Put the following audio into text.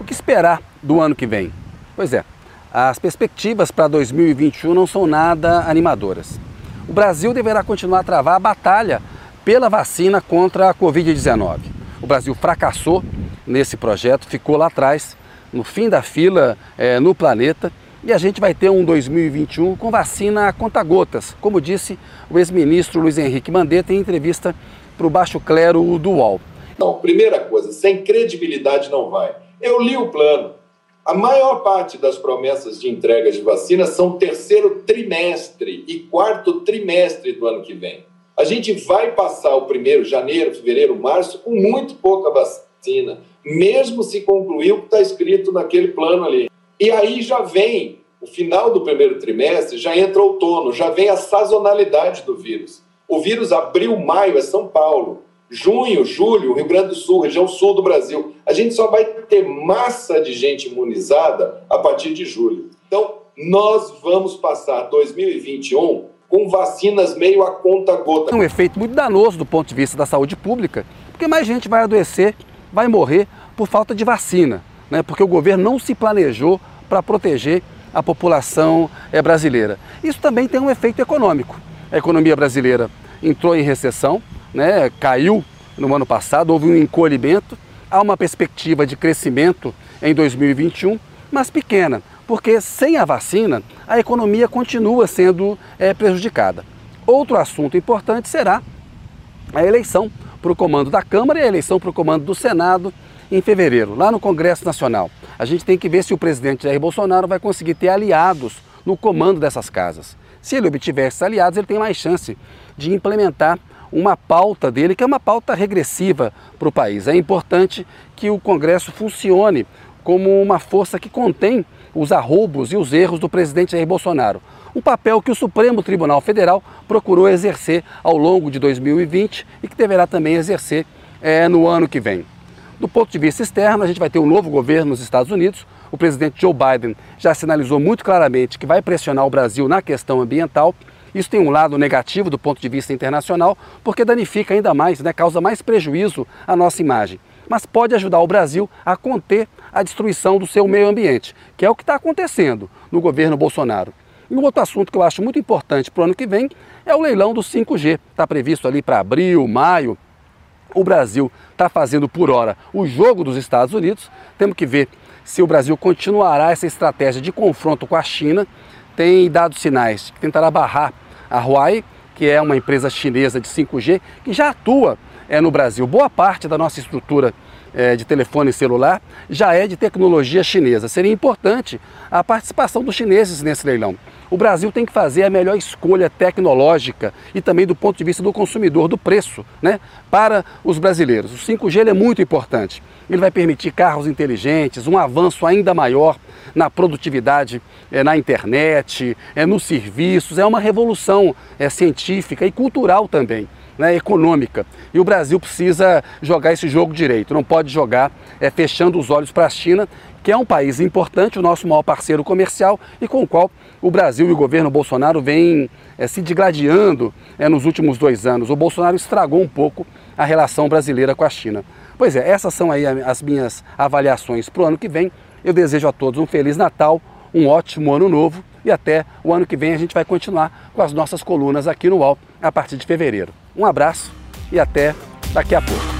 O que esperar do ano que vem? Pois é, as perspectivas para 2021 não são nada animadoras. O Brasil deverá continuar a travar a batalha pela vacina contra a Covid-19. O Brasil fracassou nesse projeto, ficou lá atrás, no fim da fila é, no planeta, e a gente vai ter um 2021 com vacina a conta-gotas, como disse o ex-ministro Luiz Henrique Mandetta em entrevista para o Baixo Clero do UOL. Não, primeira coisa, sem credibilidade não vai. Eu li o plano. A maior parte das promessas de entrega de vacina são terceiro trimestre e quarto trimestre do ano que vem. A gente vai passar o primeiro, janeiro, fevereiro, março, com muito pouca vacina, mesmo se concluir o que está escrito naquele plano ali. E aí já vem o final do primeiro trimestre, já entra outono, já vem a sazonalidade do vírus. O vírus abril, maio é São Paulo. Junho, julho, Rio Grande do Sul, região sul do Brasil. A gente só vai ter massa de gente imunizada a partir de julho. Então, nós vamos passar 2021 com vacinas meio a conta gota. É um efeito muito danoso do ponto de vista da saúde pública, porque mais gente vai adoecer, vai morrer por falta de vacina, né? porque o governo não se planejou para proteger a população eh, brasileira. Isso também tem um efeito econômico. A economia brasileira entrou em recessão, né, caiu no ano passado, houve um encolhimento, há uma perspectiva de crescimento em 2021, mas pequena, porque sem a vacina a economia continua sendo é, prejudicada. Outro assunto importante será a eleição para o comando da Câmara e a eleição para o comando do Senado em fevereiro, lá no Congresso Nacional. A gente tem que ver se o presidente Jair Bolsonaro vai conseguir ter aliados no comando dessas casas. Se ele obtiver esses aliados, ele tem mais chance de implementar uma pauta dele, que é uma pauta regressiva para o país. É importante que o Congresso funcione como uma força que contém os arroubos e os erros do presidente Jair Bolsonaro. Um papel que o Supremo Tribunal Federal procurou exercer ao longo de 2020 e que deverá também exercer é, no ano que vem. Do ponto de vista externo, a gente vai ter um novo governo nos Estados Unidos. O presidente Joe Biden já sinalizou muito claramente que vai pressionar o Brasil na questão ambiental isso tem um lado negativo do ponto de vista internacional, porque danifica ainda mais, né, causa mais prejuízo à nossa imagem. Mas pode ajudar o Brasil a conter a destruição do seu meio ambiente, que é o que está acontecendo no governo Bolsonaro. E um outro assunto que eu acho muito importante para o ano que vem é o leilão do 5G. Está previsto ali para abril, maio. O Brasil está fazendo por hora o jogo dos Estados Unidos. Temos que ver se o Brasil continuará essa estratégia de confronto com a China tem dado sinais que tentará barrar a Huawei, que é uma empresa chinesa de 5G, que já atua é, no Brasil. Boa parte da nossa estrutura é, de telefone celular já é de tecnologia chinesa. Seria importante a participação dos chineses nesse leilão. O Brasil tem que fazer a melhor escolha tecnológica e também do ponto de vista do consumidor, do preço, né, para os brasileiros. O 5G é muito importante. Ele vai permitir carros inteligentes, um avanço ainda maior na produtividade é, na internet, é, nos serviços. É uma revolução é, científica e cultural também né, econômica. E o Brasil precisa jogar esse jogo direito, não pode jogar é, fechando os olhos para a China, que é um país importante, o nosso maior parceiro comercial e com o qual o Brasil e o governo Bolsonaro vêm é, se digladiando é, nos últimos dois anos. O Bolsonaro estragou um pouco a relação brasileira com a China. Pois é, essas são aí as minhas avaliações para o ano que vem. Eu desejo a todos um Feliz Natal, um ótimo ano novo e até o ano que vem a gente vai continuar com as nossas colunas aqui no UOL a partir de fevereiro. Um abraço e até daqui a pouco.